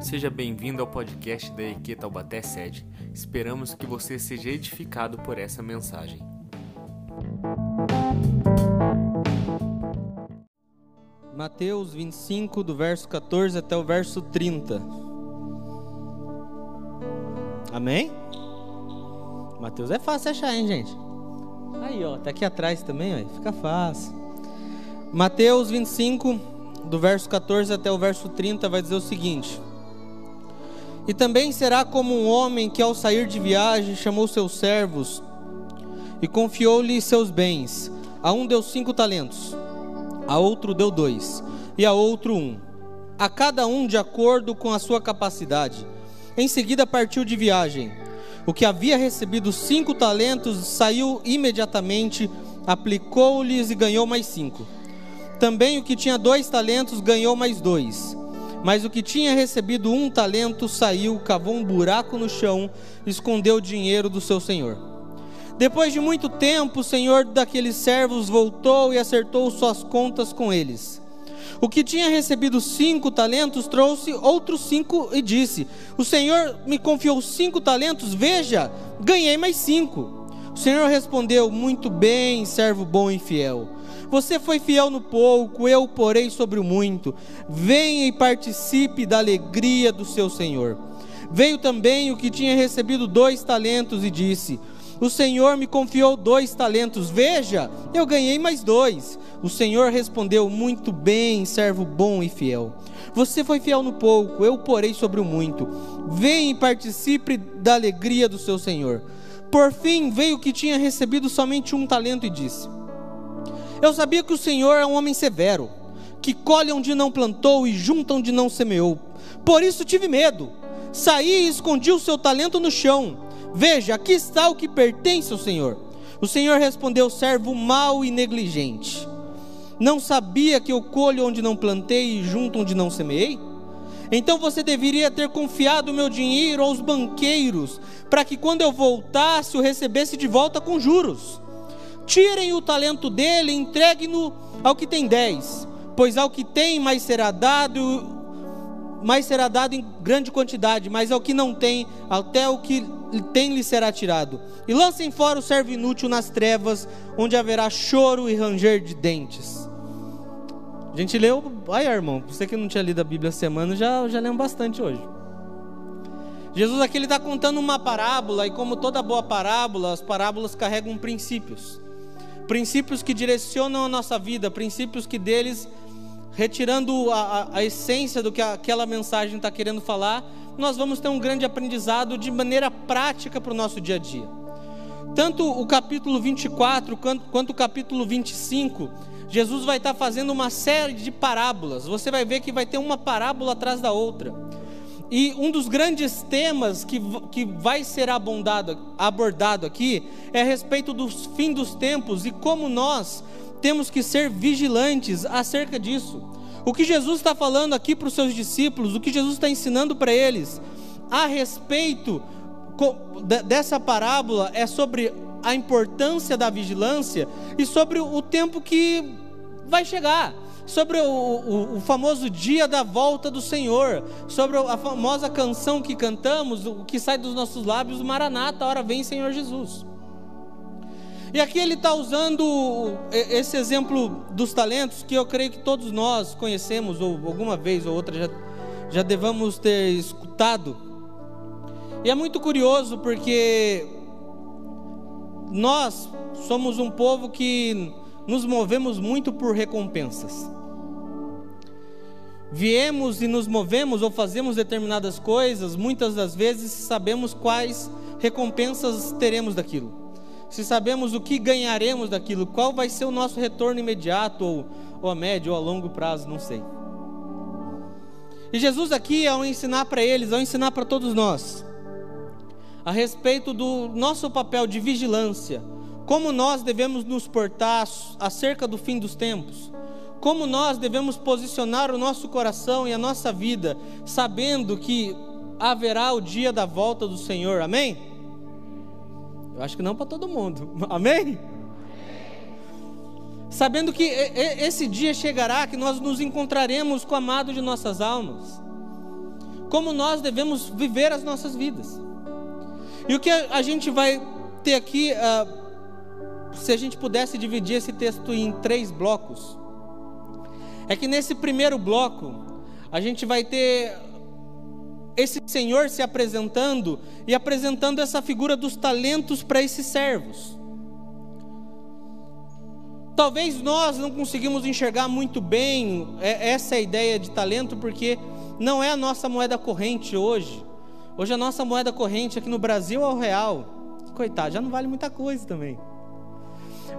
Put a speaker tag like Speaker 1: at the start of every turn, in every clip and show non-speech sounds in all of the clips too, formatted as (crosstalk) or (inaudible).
Speaker 1: Seja bem-vindo ao podcast da EQ Taubaté Sede. Esperamos que você seja edificado por essa mensagem.
Speaker 2: Mateus 25, do verso 14 até o verso 30. Amém? Mateus é fácil achar, hein, gente? Aí, ó, tá aqui atrás também, ó, fica fácil. Mateus 25, do verso 14 até o verso 30, vai dizer o seguinte: E também será como um homem que, ao sair de viagem, chamou seus servos e confiou-lhe seus bens. A um deu cinco talentos, a outro deu dois, e a outro um, a cada um de acordo com a sua capacidade. Em seguida partiu de viagem. O que havia recebido cinco talentos saiu imediatamente, aplicou-lhes e ganhou mais cinco. Também o que tinha dois talentos ganhou mais dois. Mas o que tinha recebido um talento saiu, cavou um buraco no chão, escondeu o dinheiro do seu senhor. Depois de muito tempo, o senhor daqueles servos voltou e acertou suas contas com eles. O que tinha recebido cinco talentos trouxe outros cinco e disse: O Senhor me confiou cinco talentos, veja, ganhei mais cinco. O Senhor respondeu: Muito bem, servo bom e fiel. Você foi fiel no pouco, eu porei sobre o muito. Venha e participe da alegria do seu Senhor. Veio também o que tinha recebido dois talentos e disse: o Senhor me confiou dois talentos, veja, eu ganhei mais dois. O Senhor respondeu: Muito bem, servo bom e fiel. Você foi fiel no pouco, eu porei sobre o muito. Venha e participe da alegria do seu Senhor. Por fim veio que tinha recebido somente um talento e disse: Eu sabia que o Senhor é um homem severo, que colhe onde não plantou e junta onde não semeou. Por isso tive medo. Saí e escondi o seu talento no chão. Veja, aqui está o que pertence ao Senhor. O Senhor respondeu: servo mau e negligente. Não sabia que eu colho onde não plantei e junto onde não semeei? Então você deveria ter confiado o meu dinheiro aos banqueiros, para que quando eu voltasse o recebesse de volta com juros. Tirem o talento dele entreguem-no ao que tem dez, pois ao que tem mais será dado, mais será dado em grande quantidade, mas ao que não tem, até o que tem lhe será tirado. E lancem fora o servo inútil nas trevas, onde haverá choro e ranger de dentes. A gente leu, ai irmão, você que não tinha lido a Bíblia semana, já, já lemos bastante hoje. Jesus aqui está contando uma parábola, e como toda boa parábola, as parábolas carregam princípios. Princípios que direcionam a nossa vida, princípios que deles, retirando a, a, a essência do que aquela mensagem está querendo falar, nós vamos ter um grande aprendizado de maneira prática para o nosso dia a dia. Tanto o capítulo 24 quanto, quanto o capítulo 25, Jesus vai estar fazendo uma série de parábolas. Você vai ver que vai ter uma parábola atrás da outra. E um dos grandes temas que, que vai ser abordado, abordado aqui é a respeito do fim dos tempos e como nós temos que ser vigilantes acerca disso. O que Jesus está falando aqui para os seus discípulos, o que Jesus está ensinando para eles a respeito dessa parábola é sobre a importância da vigilância e sobre o tempo que vai chegar, sobre o, o, o, famoso dia da volta do Senhor, sobre a famosa canção que cantamos, o que sai dos nossos lábios, Maranata, hora vem Senhor Jesus. E aqui ele está usando esse exemplo dos talentos, que eu creio que todos nós conhecemos, ou alguma vez ou outra já, já devamos ter escutado. E é muito curioso porque nós somos um povo que nos movemos muito por recompensas. Viemos e nos movemos ou fazemos determinadas coisas, muitas das vezes sabemos quais recompensas teremos daquilo se sabemos o que ganharemos daquilo, qual vai ser o nosso retorno imediato, ou, ou a médio, ou a longo prazo, não sei. E Jesus aqui, ao ensinar para eles, ao ensinar para todos nós, a respeito do nosso papel de vigilância, como nós devemos nos portar acerca do fim dos tempos, como nós devemos posicionar o nosso coração e a nossa vida, sabendo que haverá o dia da volta do Senhor, amém? Eu acho que não para todo mundo. (laughs) Amém? Sabendo que esse dia chegará, que nós nos encontraremos com o amado de nossas almas. como nós devemos viver as nossas vidas. E o que a gente vai ter aqui, uh, se a gente pudesse dividir esse texto em três blocos, é que nesse primeiro bloco, a gente vai ter esse Senhor se apresentando e apresentando essa figura dos talentos para esses servos. Talvez nós não conseguimos enxergar muito bem é, essa ideia de talento, porque não é a nossa moeda corrente hoje. Hoje a nossa moeda corrente aqui no Brasil é o real. Coitado, já não vale muita coisa também.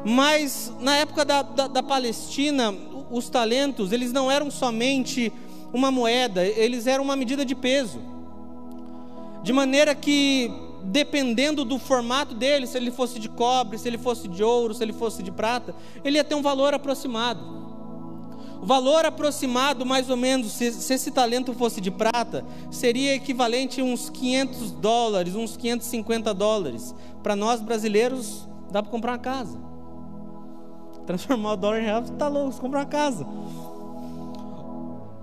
Speaker 2: Mas na época da, da, da Palestina, os talentos, eles não eram somente uma moeda, eles eram uma medida de peso. De maneira que, dependendo do formato dele, se ele fosse de cobre, se ele fosse de ouro, se ele fosse de prata, ele ia ter um valor aproximado. O valor aproximado, mais ou menos, se, se, esse talento fosse de prata, seria equivalente a uns 500 dólares, uns 550 dólares. Para nós brasileiros, dá para comprar uma casa. Transformar o dólar em real, está louco, comprar uma casa.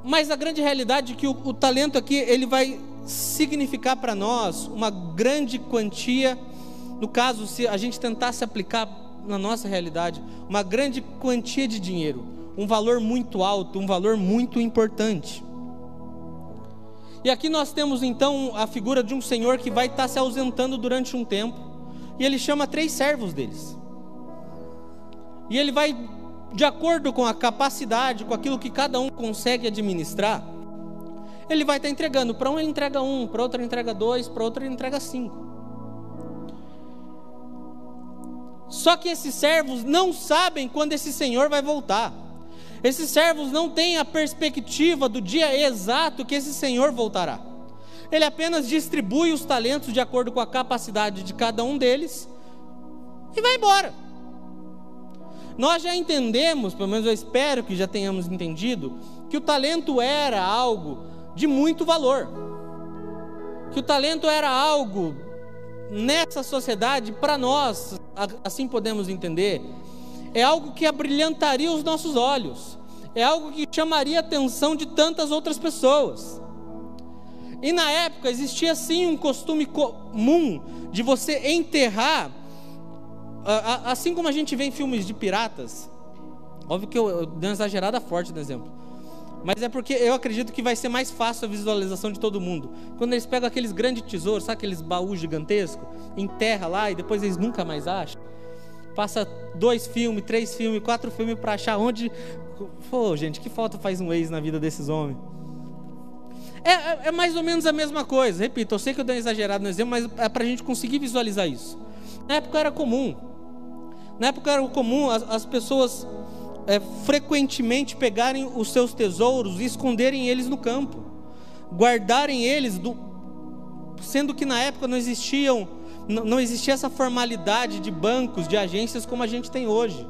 Speaker 2: Mas a grande realidade é que o, o talento aqui, ele vai significar para nós uma grande quantia, no caso, se a gente tentasse aplicar na nossa realidade, uma grande quantia de dinheiro um valor muito alto, um valor muito importante. E aqui nós temos então a figura de um senhor que vai estar se ausentando durante um tempo, e ele chama três servos deles. E ele vai, de acordo com a capacidade, com aquilo que cada um consegue administrar, ele vai estar entregando. Para um ele entrega um, para outro ele entrega dois, para outro ele entrega cinco. Só que esses servos não sabem quando esse senhor vai voltar. Esses servos não têm a perspectiva do dia exato que esse Senhor voltará. Ele apenas distribui os talentos de acordo com a capacidade de cada um deles e vai embora. Nós já entendemos, pelo menos eu espero que já tenhamos entendido, que o talento era algo de muito valor. Que o talento era algo nessa sociedade, para nós, assim podemos entender, é algo que abrilhantaria os nossos olhos, é algo que chamaria a atenção de tantas outras pessoas. E na época existia sim um costume comum de você enterrar, assim como a gente vê em filmes de piratas. Óbvio que eu, eu dei uma exagerada forte no exemplo. Mas é porque eu acredito que vai ser mais fácil a visualização de todo mundo. Quando eles pegam aqueles grandes tesouros, sabe aqueles baús gigantescos, enterra lá e depois eles nunca mais acham passa dois filmes, três filmes, quatro filmes para achar onde. Pô, gente, que falta faz um ex na vida desses homens? É, é, é, mais ou menos a mesma coisa. Repito, eu sei que eu dei um exagerado no exemplo, mas é para a gente conseguir visualizar isso. Na época era comum. Na época era comum as, as pessoas é, frequentemente pegarem os seus tesouros e esconderem eles no campo, guardarem eles, do, sendo que na época não existiam não existia essa formalidade de bancos, de agências como a gente tem hoje.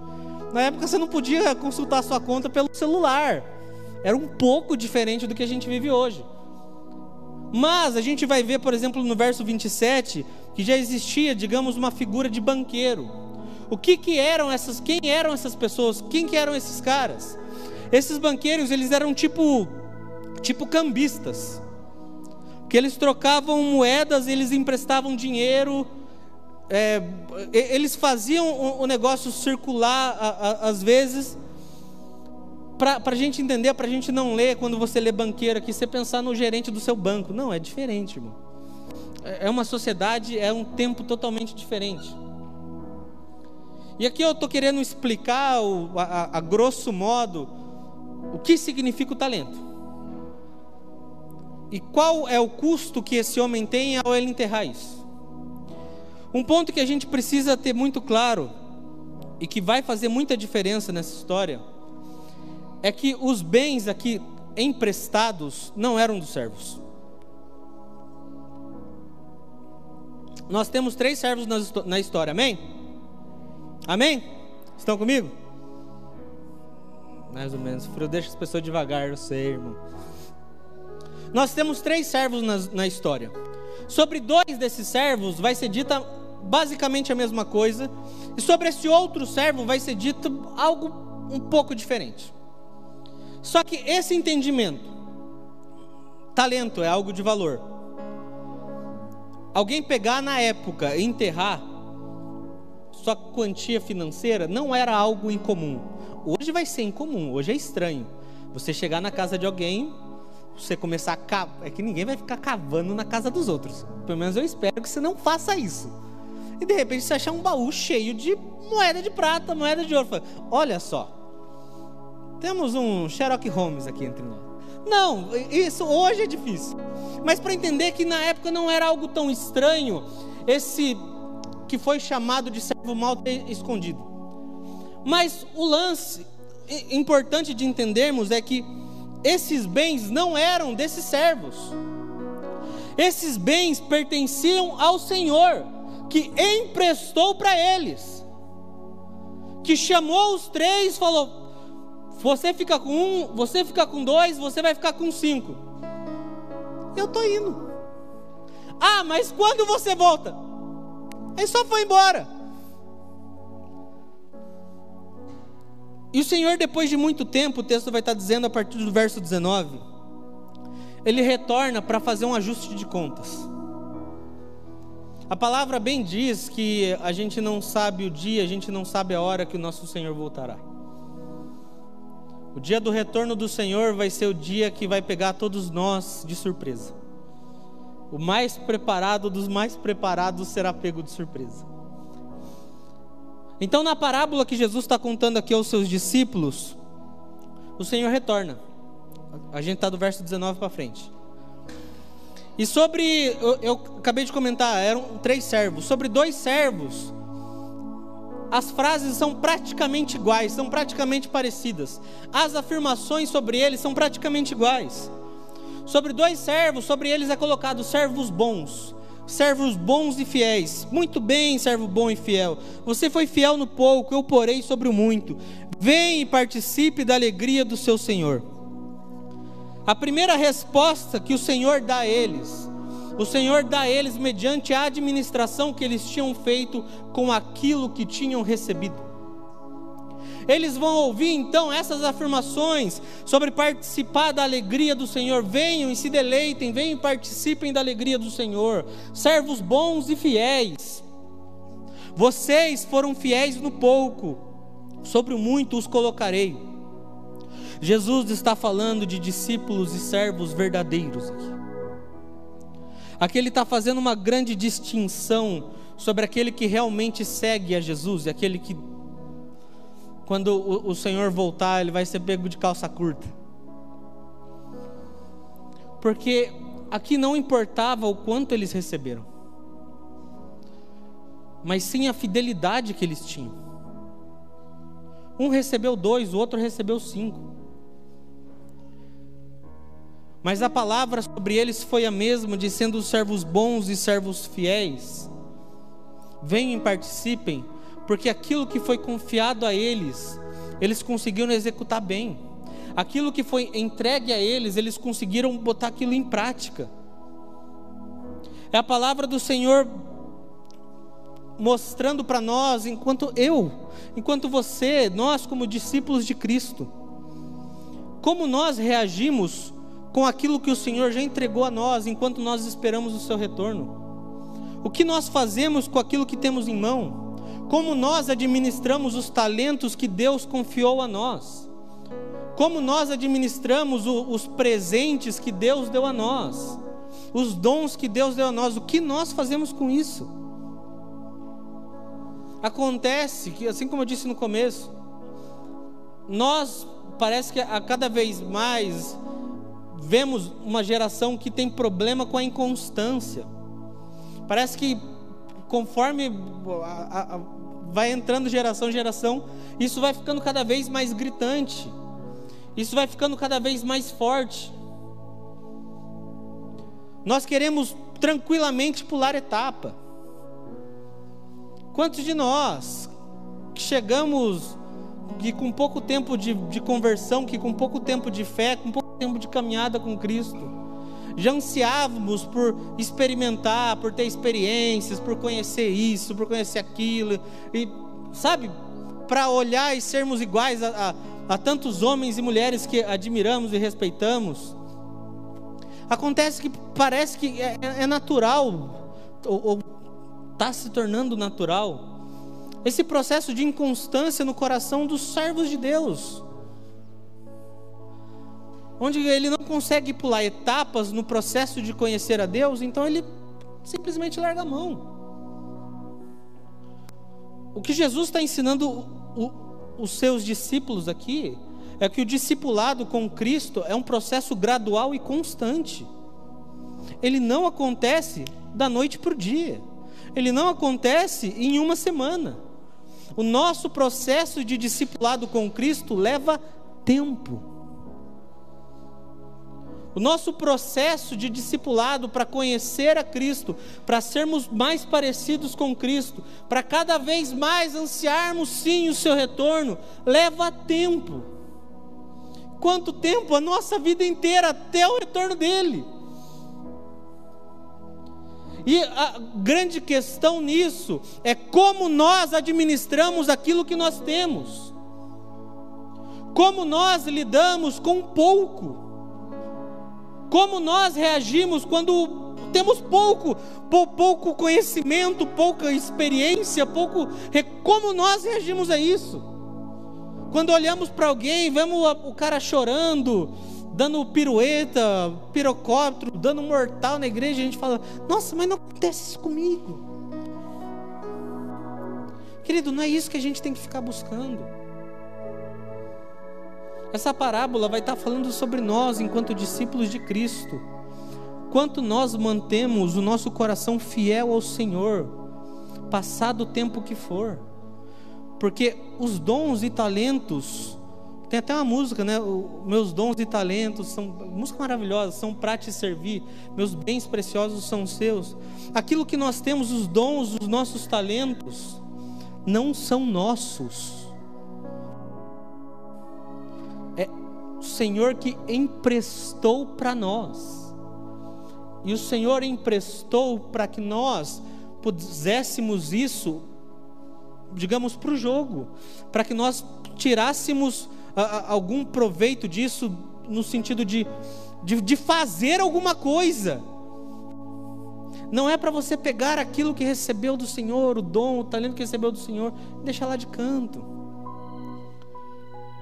Speaker 2: Na época você não podia consultar sua conta pelo celular. Era um pouco diferente do que a gente vive hoje. Mas a gente vai ver, por exemplo, no verso 27, que já existia, digamos, uma figura de banqueiro. O que, que eram essas, quem eram essas pessoas? Quem que eram esses caras? Esses banqueiros, eles eram tipo tipo cambistas que eles trocavam moedas, eles emprestavam dinheiro, é, eles faziam o negócio circular às vezes, para a gente entender, para a gente não ler, quando você lê banqueiro aqui, você pensar no gerente do seu banco. Não, é diferente, irmão. É, é uma sociedade, é um tempo totalmente diferente. E aqui eu estou querendo explicar, a, a, a grosso modo, o que significa o talento. E qual é o custo que esse homem tem ao ele enterrar isso? Um ponto que a gente precisa ter muito claro e que vai fazer muita diferença nessa história é que os bens aqui emprestados não eram dos servos. Nós temos três servos na história, amém? Amém? Estão comigo? Mais ou menos. Deixa as pessoas devagar, eu sei, irmão. Nós temos três servos na, na história. Sobre dois desses servos vai ser dita basicamente a mesma coisa, e sobre esse outro servo vai ser dito algo um pouco diferente. Só que esse entendimento, talento é algo de valor. Alguém pegar na época e enterrar sua quantia financeira não era algo incomum. Hoje vai ser incomum, hoje é estranho. Você chegar na casa de alguém, você começar a cavar. É que ninguém vai ficar cavando na casa dos outros. Pelo menos eu espero que você não faça isso. E de repente você achar um baú cheio de moeda de prata, moeda de ouro. Olha só. Temos um Sherlock Holmes aqui entre nós. Não, isso hoje é difícil. Mas para entender que na época não era algo tão estranho, esse que foi chamado de servo mal escondido. Mas o lance importante de entendermos é que esses bens não eram desses servos. Esses bens pertenciam ao Senhor, que emprestou para eles. Que chamou os três, falou: Você fica com um, você fica com dois, você vai ficar com cinco. Eu estou indo. Ah, mas quando você volta? Ele só foi embora. E o Senhor, depois de muito tempo, o texto vai estar dizendo a partir do verso 19, ele retorna para fazer um ajuste de contas. A palavra bem diz que a gente não sabe o dia, a gente não sabe a hora que o nosso Senhor voltará. O dia do retorno do Senhor vai ser o dia que vai pegar todos nós de surpresa. O mais preparado dos mais preparados será pego de surpresa. Então, na parábola que Jesus está contando aqui aos seus discípulos, o Senhor retorna. A gente está do verso 19 para frente. E sobre, eu, eu, acabei de comentar, eram três servos. Sobre dois servos, as frases são praticamente iguais, são praticamente parecidas. As afirmações sobre eles são praticamente iguais. Sobre dois servos, sobre eles é colocado servos bons servos bons e fiéis. Muito bem, servo bom e fiel. Você foi fiel no pouco, eu porei sobre o muito. Vem e participe da alegria do seu Senhor. A primeira resposta que o Senhor dá a eles, o Senhor dá a eles mediante a administração que eles tinham feito com aquilo que tinham recebido. Eles vão ouvir então essas afirmações sobre participar da alegria do Senhor. Venham e se deleitem, venham e participem da alegria do Senhor. Servos bons e fiéis. Vocês foram fiéis no pouco, sobre o muito os colocarei. Jesus está falando de discípulos e servos verdadeiros aqui. Aqui ele está fazendo uma grande distinção sobre aquele que realmente segue a Jesus e aquele que quando o, o Senhor voltar, ele vai ser pego de calça curta. Porque aqui não importava o quanto eles receberam, mas sim a fidelidade que eles tinham. Um recebeu dois, o outro recebeu cinco. Mas a palavra sobre eles foi a mesma, de sendo servos bons e servos fiéis. Venham e participem porque aquilo que foi confiado a eles, eles conseguiram executar bem. Aquilo que foi entregue a eles, eles conseguiram botar aquilo em prática. É a palavra do Senhor mostrando para nós, enquanto eu, enquanto você, nós como discípulos de Cristo, como nós reagimos com aquilo que o Senhor já entregou a nós enquanto nós esperamos o seu retorno. O que nós fazemos com aquilo que temos em mão? Como nós administramos os talentos que Deus confiou a nós, como nós administramos o, os presentes que Deus deu a nós, os dons que Deus deu a nós, o que nós fazemos com isso? Acontece que, assim como eu disse no começo, nós parece que a cada vez mais vemos uma geração que tem problema com a inconstância. Parece que conforme a, a, vai entrando geração em geração, isso vai ficando cada vez mais gritante, isso vai ficando cada vez mais forte. Nós queremos tranquilamente pular etapa. Quantos de nós que chegamos que com pouco tempo de, de conversão, que com pouco tempo de fé, com pouco tempo de caminhada com Cristo, já ansiávamos por experimentar, por ter experiências, por conhecer isso, por conhecer aquilo, e sabe, para olhar e sermos iguais a, a, a tantos homens e mulheres que admiramos e respeitamos. Acontece que parece que é, é natural, ou está se tornando natural, esse processo de inconstância no coração dos servos de Deus. Onde ele não consegue pular etapas no processo de conhecer a Deus, então ele simplesmente larga a mão. O que Jesus está ensinando o, os seus discípulos aqui é que o discipulado com Cristo é um processo gradual e constante. Ele não acontece da noite para o dia. Ele não acontece em uma semana. O nosso processo de discipulado com Cristo leva tempo. O nosso processo de discipulado para conhecer a Cristo, para sermos mais parecidos com Cristo, para cada vez mais ansiarmos sim o seu retorno, leva tempo. Quanto tempo? A nossa vida inteira até o retorno dele. E a grande questão nisso é como nós administramos aquilo que nós temos. Como nós lidamos com pouco. Como nós reagimos quando temos pouco, pouco conhecimento, pouca experiência, pouco. Como nós reagimos a isso? Quando olhamos para alguém, vemos o cara chorando, dando pirueta, pirocóptero, dando mortal na igreja, a gente fala: Nossa, mas não acontece isso comigo. Querido, não é isso que a gente tem que ficar buscando. Essa parábola vai estar falando sobre nós enquanto discípulos de Cristo. Quanto nós mantemos o nosso coração fiel ao Senhor, passado o tempo que for. Porque os dons e talentos, tem até uma música, né? meus dons e talentos são música maravilhosa, são para te servir. Meus bens preciosos são seus. Aquilo que nós temos, os dons, os nossos talentos, não são nossos Senhor que emprestou para nós. E o Senhor emprestou para que nós puséssemos isso, digamos, para o jogo, para que nós tirássemos a, a, algum proveito disso, no sentido de, de, de fazer alguma coisa. Não é para você pegar aquilo que recebeu do Senhor, o dom, o talento que recebeu do Senhor, e deixar lá de canto.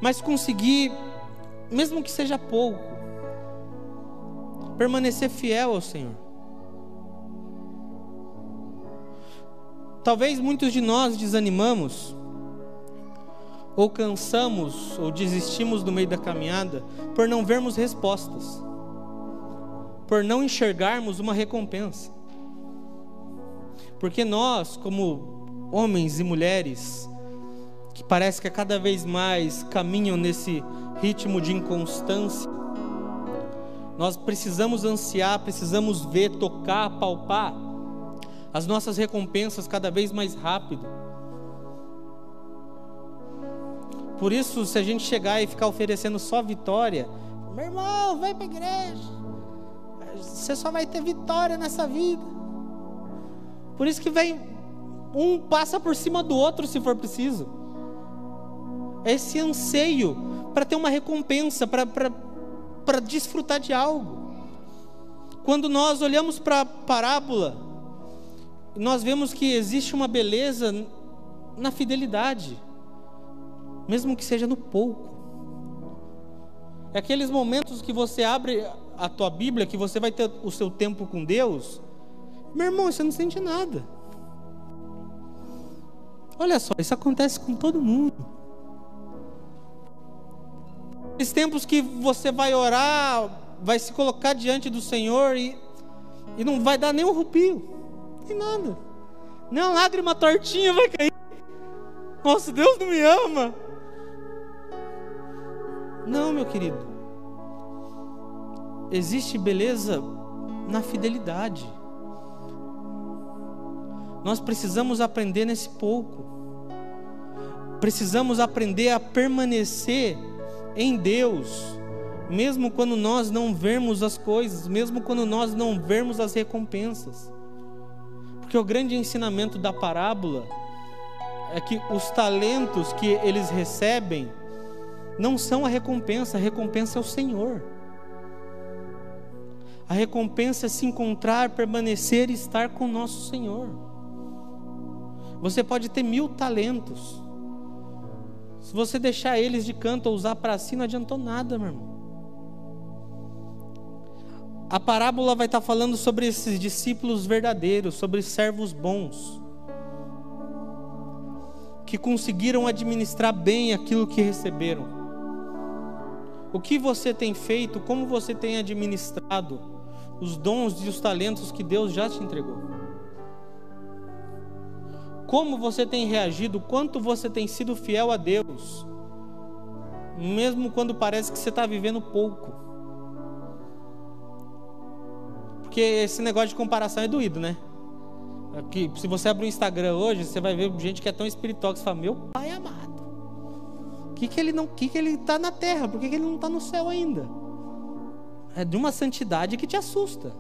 Speaker 2: Mas conseguir mesmo que seja pouco, permanecer fiel ao Senhor. Talvez muitos de nós desanimamos, ou cansamos, ou desistimos no meio da caminhada, por não vermos respostas, por não enxergarmos uma recompensa. Porque nós, como homens e mulheres, que parece que cada vez mais caminham nesse ritmo de inconstância. Nós precisamos ansiar, precisamos ver, tocar, palpar as nossas recompensas cada vez mais rápido. Por isso, se a gente chegar e ficar oferecendo só vitória, meu irmão, vem para a igreja. Você só vai ter vitória nessa vida. Por isso que vem um passa por cima do outro se for preciso. Esse anseio para ter uma recompensa, para desfrutar de algo. Quando nós olhamos para a parábola, nós vemos que existe uma beleza na fidelidade, mesmo que seja no pouco. É aqueles momentos que você abre a tua Bíblia, que você vai ter o seu tempo com Deus, meu irmão, você não sente nada. Olha só, isso acontece com todo mundo. Aqueles tempos que você vai orar, vai se colocar diante do Senhor e, e não vai dar nem um rupio, nem nada, nem uma lágrima tortinha vai cair. Nossa, Deus não me ama. Não, meu querido. Existe beleza na fidelidade. Nós precisamos aprender nesse pouco. Precisamos aprender a permanecer em Deus, mesmo quando nós não vemos as coisas, mesmo quando nós não vemos as recompensas. Porque o grande ensinamento da parábola é que os talentos que eles recebem não são a recompensa, a recompensa é o Senhor. A recompensa é se encontrar, permanecer e estar com nosso Senhor. Você pode ter mil talentos. Se você deixar eles de canto ou usar para si, não adiantou nada, meu irmão. A parábola vai estar falando sobre esses discípulos verdadeiros, sobre servos bons, que conseguiram administrar bem aquilo que receberam. O que você tem feito, como você tem administrado os dons e os talentos que Deus já te entregou? Como você tem reagido, quanto você tem sido fiel a Deus, mesmo quando parece que você está vivendo pouco. Porque esse negócio de comparação é doído, né? Aqui, se você abrir o Instagram hoje, você vai ver gente que é tão espiritual que você fala: Meu pai amado, que que ele não, que que ele está na terra? Por que, que ele não está no céu ainda? É de uma santidade que te assusta.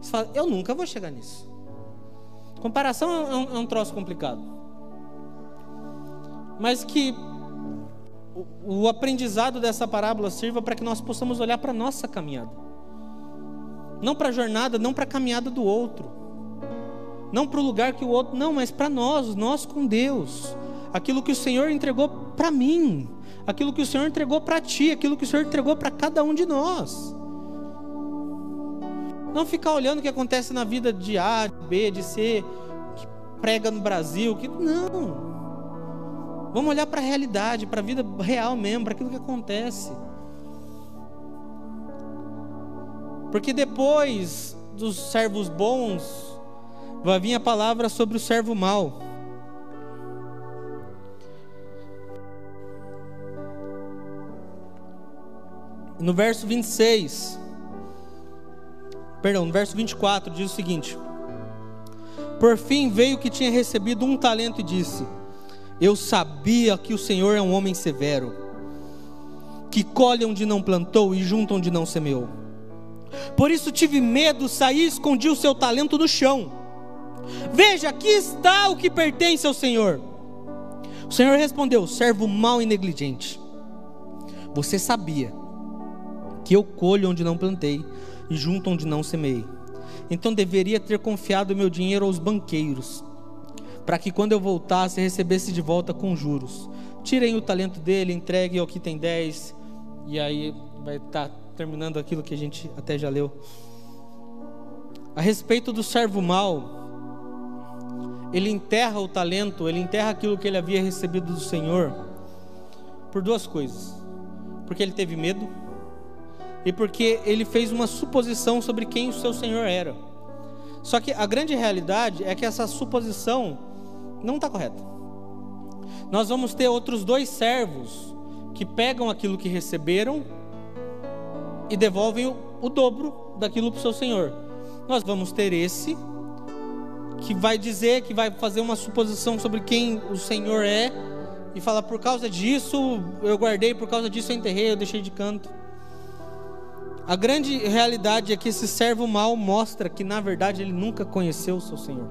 Speaker 2: Você fala: Eu nunca vou chegar nisso. Comparação é um, é um troço complicado, mas que o, o aprendizado dessa parábola sirva para que nós possamos olhar para a nossa caminhada. Não para a jornada, não para a caminhada do outro. Não para o lugar que o outro. Não, mas para nós, nós com Deus. Aquilo que o Senhor entregou para mim. Aquilo que o Senhor entregou para ti. Aquilo que o Senhor entregou para cada um de nós. Não ficar olhando o que acontece na vida de A, de B, de C, que prega no Brasil. Que... Não. Vamos olhar para a realidade, para a vida real mesmo, para aquilo que acontece. Porque depois dos servos bons, vai vir a palavra sobre o servo mau. No verso 26, perdão, no verso 24 diz o seguinte: Por fim veio que tinha recebido um talento e disse: Eu sabia que o Senhor é um homem severo, que colhe onde não plantou e junta onde não semeou. Por isso tive medo, saí e escondi o seu talento no chão. Veja, aqui está o que pertence ao Senhor. O Senhor respondeu: servo mau e negligente. Você sabia que eu colho onde não plantei e junto onde não semeei. Então deveria ter confiado meu dinheiro aos banqueiros, para que quando eu voltasse recebesse de volta com juros. Tirem o talento dele, entregue ao que tem dez, e aí vai estar tá terminando aquilo que a gente até já leu. A respeito do servo mau, ele enterra o talento, ele enterra aquilo que ele havia recebido do Senhor, por duas coisas: porque ele teve medo e porque ele fez uma suposição sobre quem o seu Senhor era. Só que a grande realidade é que essa suposição não está correta. Nós vamos ter outros dois servos que pegam aquilo que receberam e devolvem o, o dobro daquilo para o seu senhor. Nós vamos ter esse que vai dizer, que vai fazer uma suposição sobre quem o Senhor é e fala por causa disso eu guardei, por causa disso eu enterrei, eu deixei de canto. A grande realidade é que esse servo mau mostra que na verdade ele nunca conheceu o seu Senhor.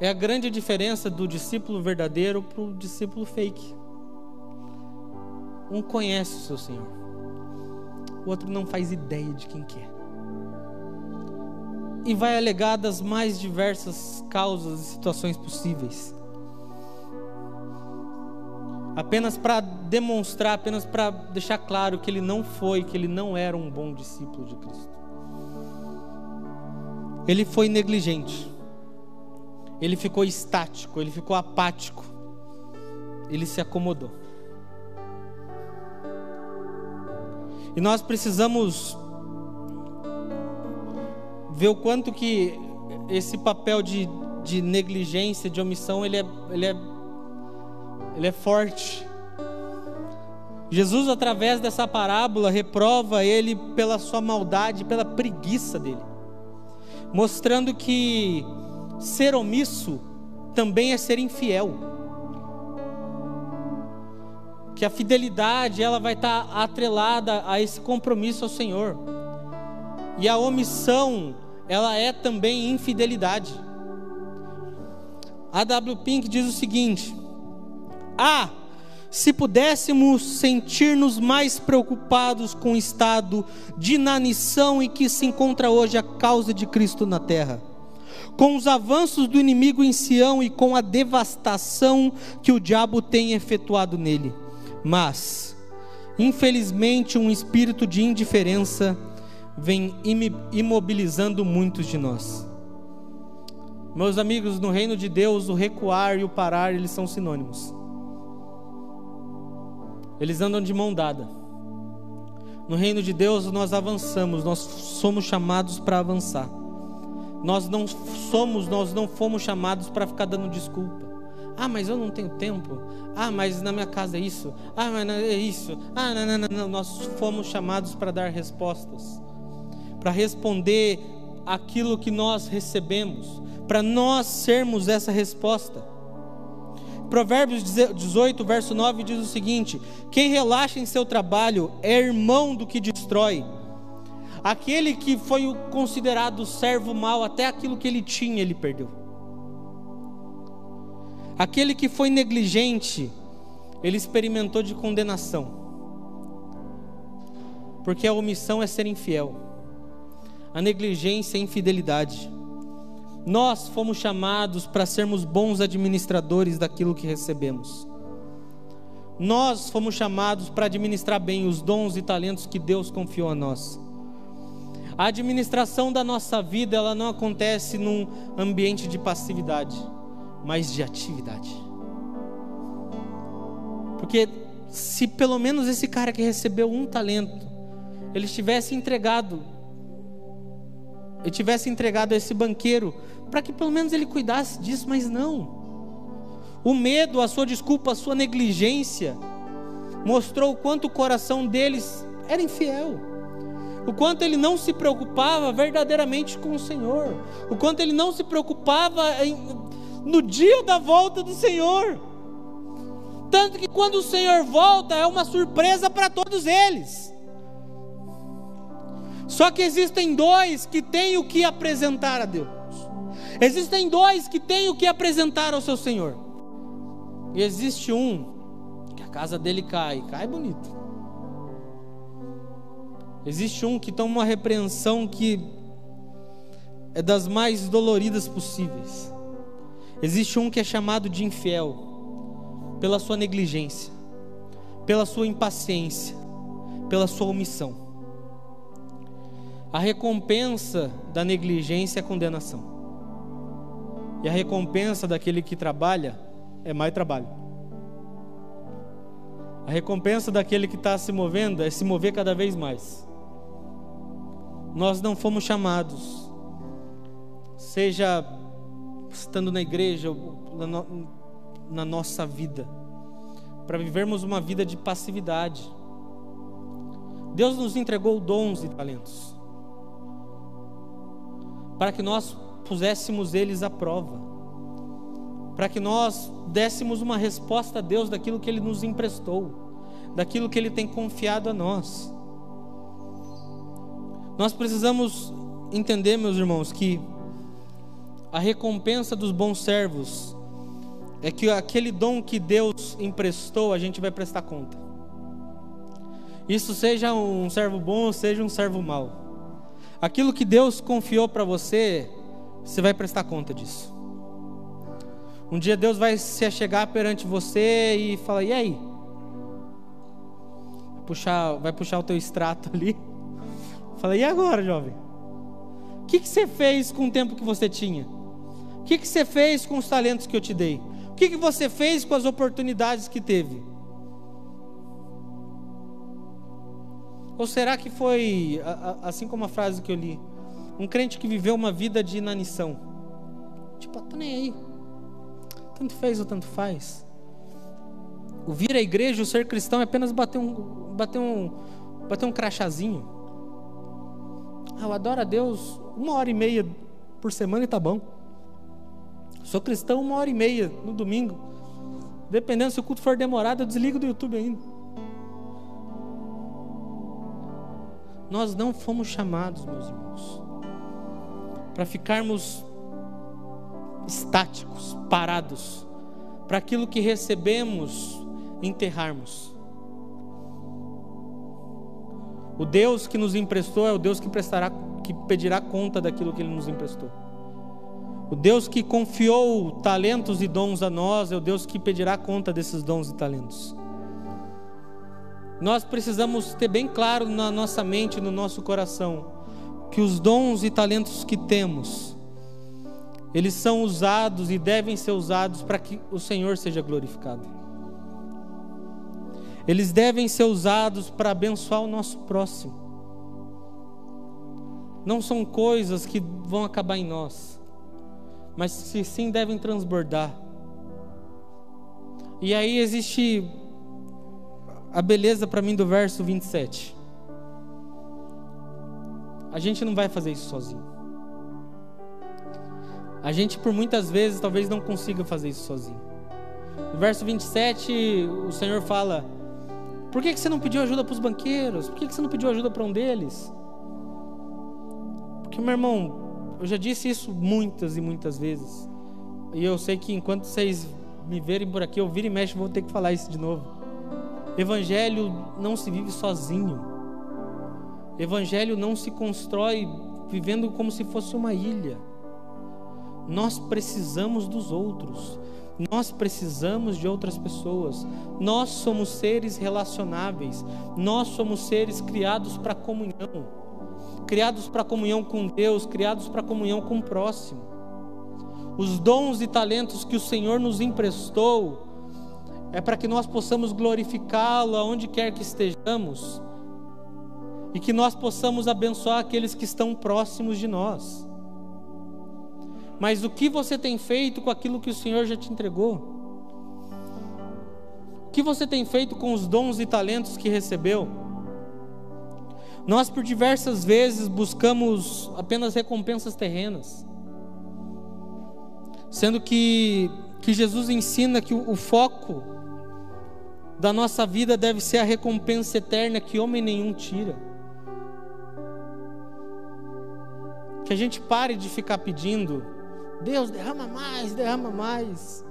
Speaker 2: É a grande diferença do discípulo verdadeiro para o discípulo fake. Um conhece o seu Senhor, o outro não faz ideia de quem que é. E vai alegar das mais diversas causas e situações possíveis. Apenas para demonstrar, apenas para deixar claro que ele não foi, que ele não era um bom discípulo de Cristo. Ele foi negligente. Ele ficou estático, ele ficou apático. Ele se acomodou. E nós precisamos ver o quanto que esse papel de, de negligência, de omissão, ele é, ele, é, ele é forte. Jesus, através dessa parábola, reprova ele pela sua maldade, pela preguiça dele, mostrando que ser omisso também é ser infiel que a fidelidade ela vai estar atrelada a esse compromisso ao Senhor. E a omissão, ela é também infidelidade. A W. Pink diz o seguinte: Ah, se pudéssemos sentir-nos mais preocupados com o estado de inanição em que se encontra hoje a causa de Cristo na terra, com os avanços do inimigo em Sião e com a devastação que o diabo tem efetuado nele. Mas, infelizmente, um espírito de indiferença vem imobilizando muitos de nós. Meus amigos, no reino de Deus, o recuar e o parar, eles são sinônimos. Eles andam de mão dada. No reino de Deus nós avançamos, nós somos chamados para avançar. Nós não somos, nós não fomos chamados para ficar dando desculpa. Ah, mas eu não tenho tempo. Ah, mas na minha casa é isso. Ah, mas é isso. Ah, não, não, não, não. Nós fomos chamados para dar respostas, para responder aquilo que nós recebemos, para nós sermos essa resposta. Provérbios 18, verso 9 diz o seguinte: Quem relaxa em seu trabalho é irmão do que destrói. Aquele que foi considerado servo mau, até aquilo que ele tinha, ele perdeu. Aquele que foi negligente, ele experimentou de condenação. Porque a omissão é ser infiel, a negligência é infidelidade. Nós fomos chamados para sermos bons administradores daquilo que recebemos. Nós fomos chamados para administrar bem os dons e talentos que Deus confiou a nós. A administração da nossa vida, ela não acontece num ambiente de passividade, mas de atividade. Porque se pelo menos esse cara que recebeu um talento, ele tivesse entregado, ele tivesse entregado a esse banqueiro para que pelo menos ele cuidasse disso, mas não. O medo, a sua desculpa, a sua negligência mostrou o quanto o coração deles era infiel. O quanto ele não se preocupava verdadeiramente com o Senhor. O quanto ele não se preocupava em, no dia da volta do Senhor. Tanto que quando o Senhor volta é uma surpresa para todos eles. Só que existem dois que têm o que apresentar a Deus. Existem dois que têm o que apresentar ao seu Senhor. E existe um que a casa dele cai, cai bonito. Existe um que toma uma repreensão que é das mais doloridas possíveis. Existe um que é chamado de infiel pela sua negligência, pela sua impaciência, pela sua omissão. A recompensa da negligência é condenação. E a recompensa daquele que trabalha é mais trabalho. A recompensa daquele que está se movendo é se mover cada vez mais. Nós não fomos chamados, seja estando na igreja na nossa vida, para vivermos uma vida de passividade. Deus nos entregou dons e talentos, para que nós puséssemos eles à prova, para que nós dessemos uma resposta a Deus daquilo que Ele nos emprestou, daquilo que Ele tem confiado a nós. Nós precisamos entender, meus irmãos, que a recompensa dos bons servos é que aquele dom que Deus emprestou, a gente vai prestar conta. Isso seja um servo bom, seja um servo mau. Aquilo que Deus confiou para você, você vai prestar conta disso. Um dia Deus vai se chegar perante você e falar: "E aí?" Puxar, vai puxar o teu extrato ali. Fala: "E agora, jovem? O que, que você fez com o tempo que você tinha? O que, que você fez com os talentos que eu te dei? O que, que você fez com as oportunidades que teve?" Ou será que foi assim como a frase que eu li? Um crente que viveu uma vida de inanição. Tipo, tô nem aí. Tanto fez ou tanto faz. O vir à igreja, o ser cristão é apenas bater um, bater um, bater um crachazinho. Ah, eu adoro a Deus uma hora e meia por semana e tá bom. Sou cristão uma hora e meia no domingo. Dependendo se o culto for demorado, eu desligo do YouTube ainda. Nós não fomos chamados, meus irmãos, para ficarmos estáticos, parados, para aquilo que recebemos enterrarmos. O Deus que nos emprestou é o Deus que prestará, que pedirá conta daquilo que Ele nos emprestou. O Deus que confiou talentos e dons a nós é o Deus que pedirá conta desses dons e talentos. Nós precisamos ter bem claro na nossa mente, no nosso coração, que os dons e talentos que temos, eles são usados e devem ser usados para que o Senhor seja glorificado. Eles devem ser usados para abençoar o nosso próximo. Não são coisas que vão acabar em nós, mas que sim devem transbordar. E aí existe a beleza para mim do verso 27. A gente não vai fazer isso sozinho. A gente, por muitas vezes, talvez não consiga fazer isso sozinho. No verso 27, o Senhor fala: por que, você não pediu ajuda para os banqueiros? Por que, você não pediu ajuda para um deles? Porque, meu irmão, eu já disse isso muitas e muitas vezes. E eu sei que enquanto vocês me verem por aqui, eu viro e mexo, vou ter que falar isso de novo. Evangelho não se vive sozinho. Evangelho não se constrói vivendo como se fosse uma ilha. Nós precisamos dos outros. Nós precisamos de outras pessoas. Nós somos seres relacionáveis. Nós somos seres criados para comunhão. Criados para comunhão com Deus, criados para comunhão com o próximo. Os dons e talentos que o Senhor nos emprestou é para que nós possamos glorificá-lo aonde quer que estejamos e que nós possamos abençoar aqueles que estão próximos de nós mas o que você tem feito com aquilo que o Senhor já te entregou? O que você tem feito com os dons e talentos que recebeu? Nós, por diversas vezes, buscamos apenas recompensas terrenas, sendo que, que Jesus ensina que o, o foco da nossa vida deve ser a recompensa eterna que homem nenhum tira. Que a gente pare de ficar pedindo Deus, derrama mais, derrama mais.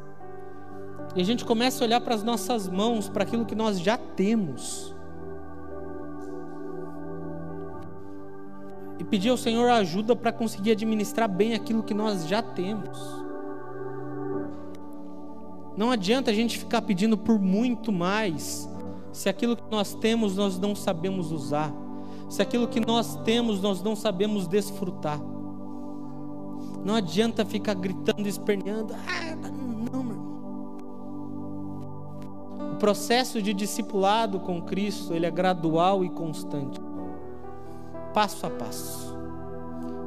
Speaker 2: E a gente começa a olhar para as nossas mãos, para aquilo que nós já temos. E pedir ao Senhor ajuda para conseguir administrar bem aquilo que nós já temos. Não adianta a gente ficar pedindo por muito mais, se aquilo que nós temos nós não sabemos usar, se aquilo que nós temos nós não sabemos desfrutar. Não adianta ficar gritando, esperneando. Ah, não, meu irmão. O processo de discipulado com Cristo, ele é gradual e constante. Passo a passo.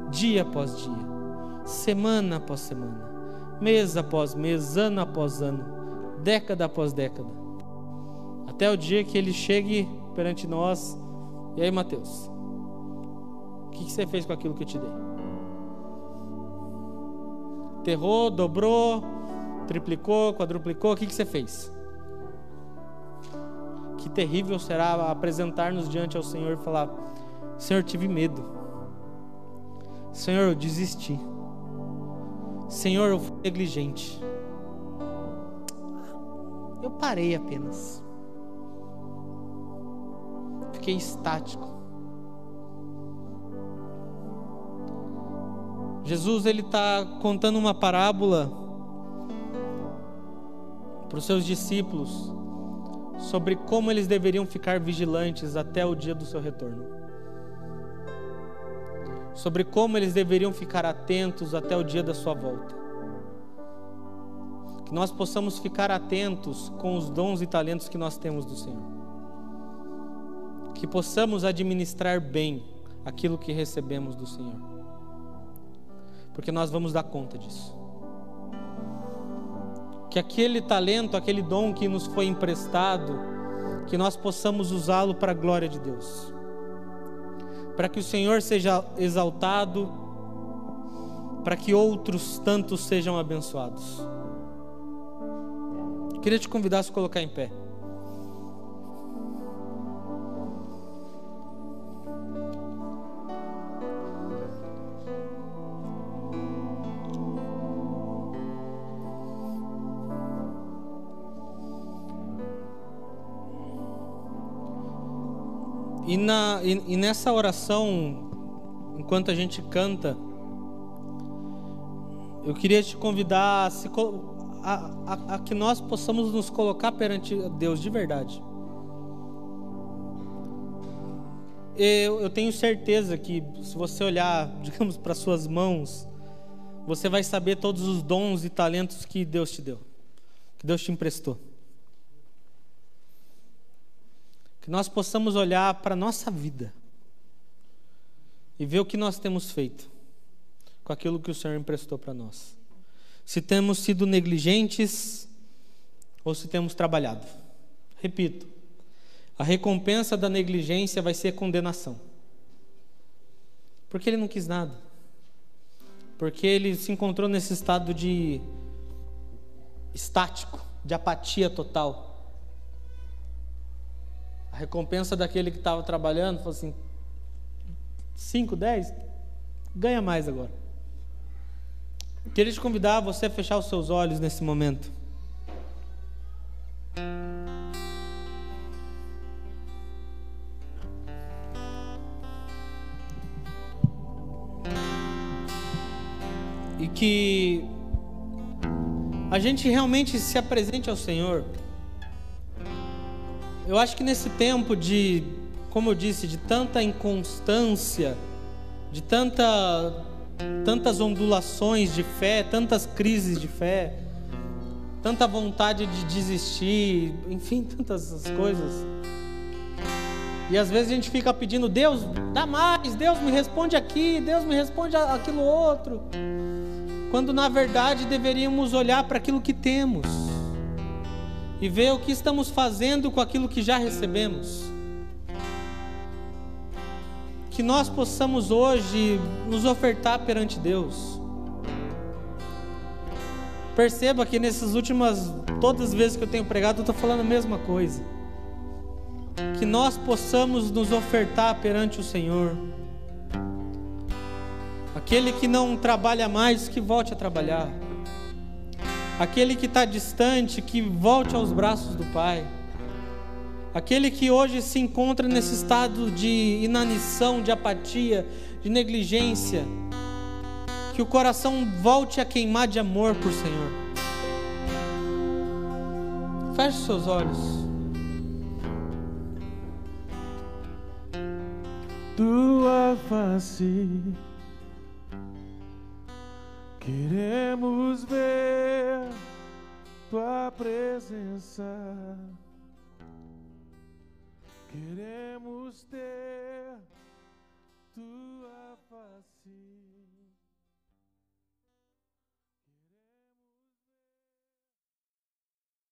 Speaker 2: Dia após dia. Semana após semana. Mês após mês, ano após ano. Década após década. Até o dia que ele chegue perante nós. E aí, Mateus? O que você fez com aquilo que eu te dei? Terrou, dobrou, triplicou, quadruplicou, o que, você fez? Que terrível será apresentar-nos diante ao Senhor e falar: Senhor, tive medo. Senhor, eu desisti. Senhor, eu fui negligente. Eu parei apenas. Fiquei estático. Jesus ele está contando uma parábola para os seus discípulos sobre como eles deveriam ficar vigilantes até o dia do seu retorno. Sobre como eles deveriam ficar atentos até o dia da sua volta. Que nós possamos ficar atentos com os dons e talentos que nós temos do Senhor. Que possamos administrar bem aquilo que recebemos do Senhor porque nós vamos dar conta disso. Que aquele talento, aquele dom que nos foi emprestado, que nós possamos usá-lo para a glória de Deus. Para que o Senhor seja exaltado, para que outros tantos sejam abençoados. Queria te convidar a se colocar em pé. E, na, e, e nessa oração, enquanto a gente canta, eu queria te convidar a, a, a que nós possamos nos colocar perante Deus de verdade. Eu, eu tenho certeza que se você olhar, (laughs) digamos, para suas mãos, você vai saber todos os dons e talentos que Deus te deu, que Deus te emprestou. Que nós possamos olhar para a nossa vida e ver o que nós temos feito com aquilo que o Senhor emprestou para nós. Se temos sido negligentes ou se temos trabalhado. Repito, a recompensa da negligência vai ser condenação. Porque ele não quis nada. Porque ele se encontrou nesse estado de estático, de apatia total. A recompensa daquele que estava trabalhando foi assim: 5, 10, ganha mais agora. Queria te convidar você a fechar os seus olhos nesse momento. E que a gente realmente se apresente ao Senhor. Eu acho que nesse tempo de como eu disse, de tanta inconstância, de tanta, tantas ondulações de fé, tantas crises de fé, tanta vontade de desistir, enfim, (laughs) tantas coisas. E às vezes a gente fica pedindo, Deus, dá mais, Deus me responde aqui, Deus me responde aquilo outro. Quando na verdade deveríamos olhar para aquilo que temos e ver o que estamos fazendo com aquilo que já recebemos que nós possamos hoje nos ofertar perante Deus. Perceba que nessas últimas, todas as vezes que eu tenho pregado, eu estou falando a mesma coisa. Que nós possamos nos ofertar perante o Senhor. Aquele que não trabalha mais, que volte a trabalhar. Aquele que está distante, que volte aos braços do Pai. Aquele que hoje se encontra nesse estado de inanição, de apatia, de negligência, que o coração volte a queimar de amor por Senhor. Feche seus olhos.
Speaker 3: Tua face Queremos ver tua presença. Queremos ter tudo.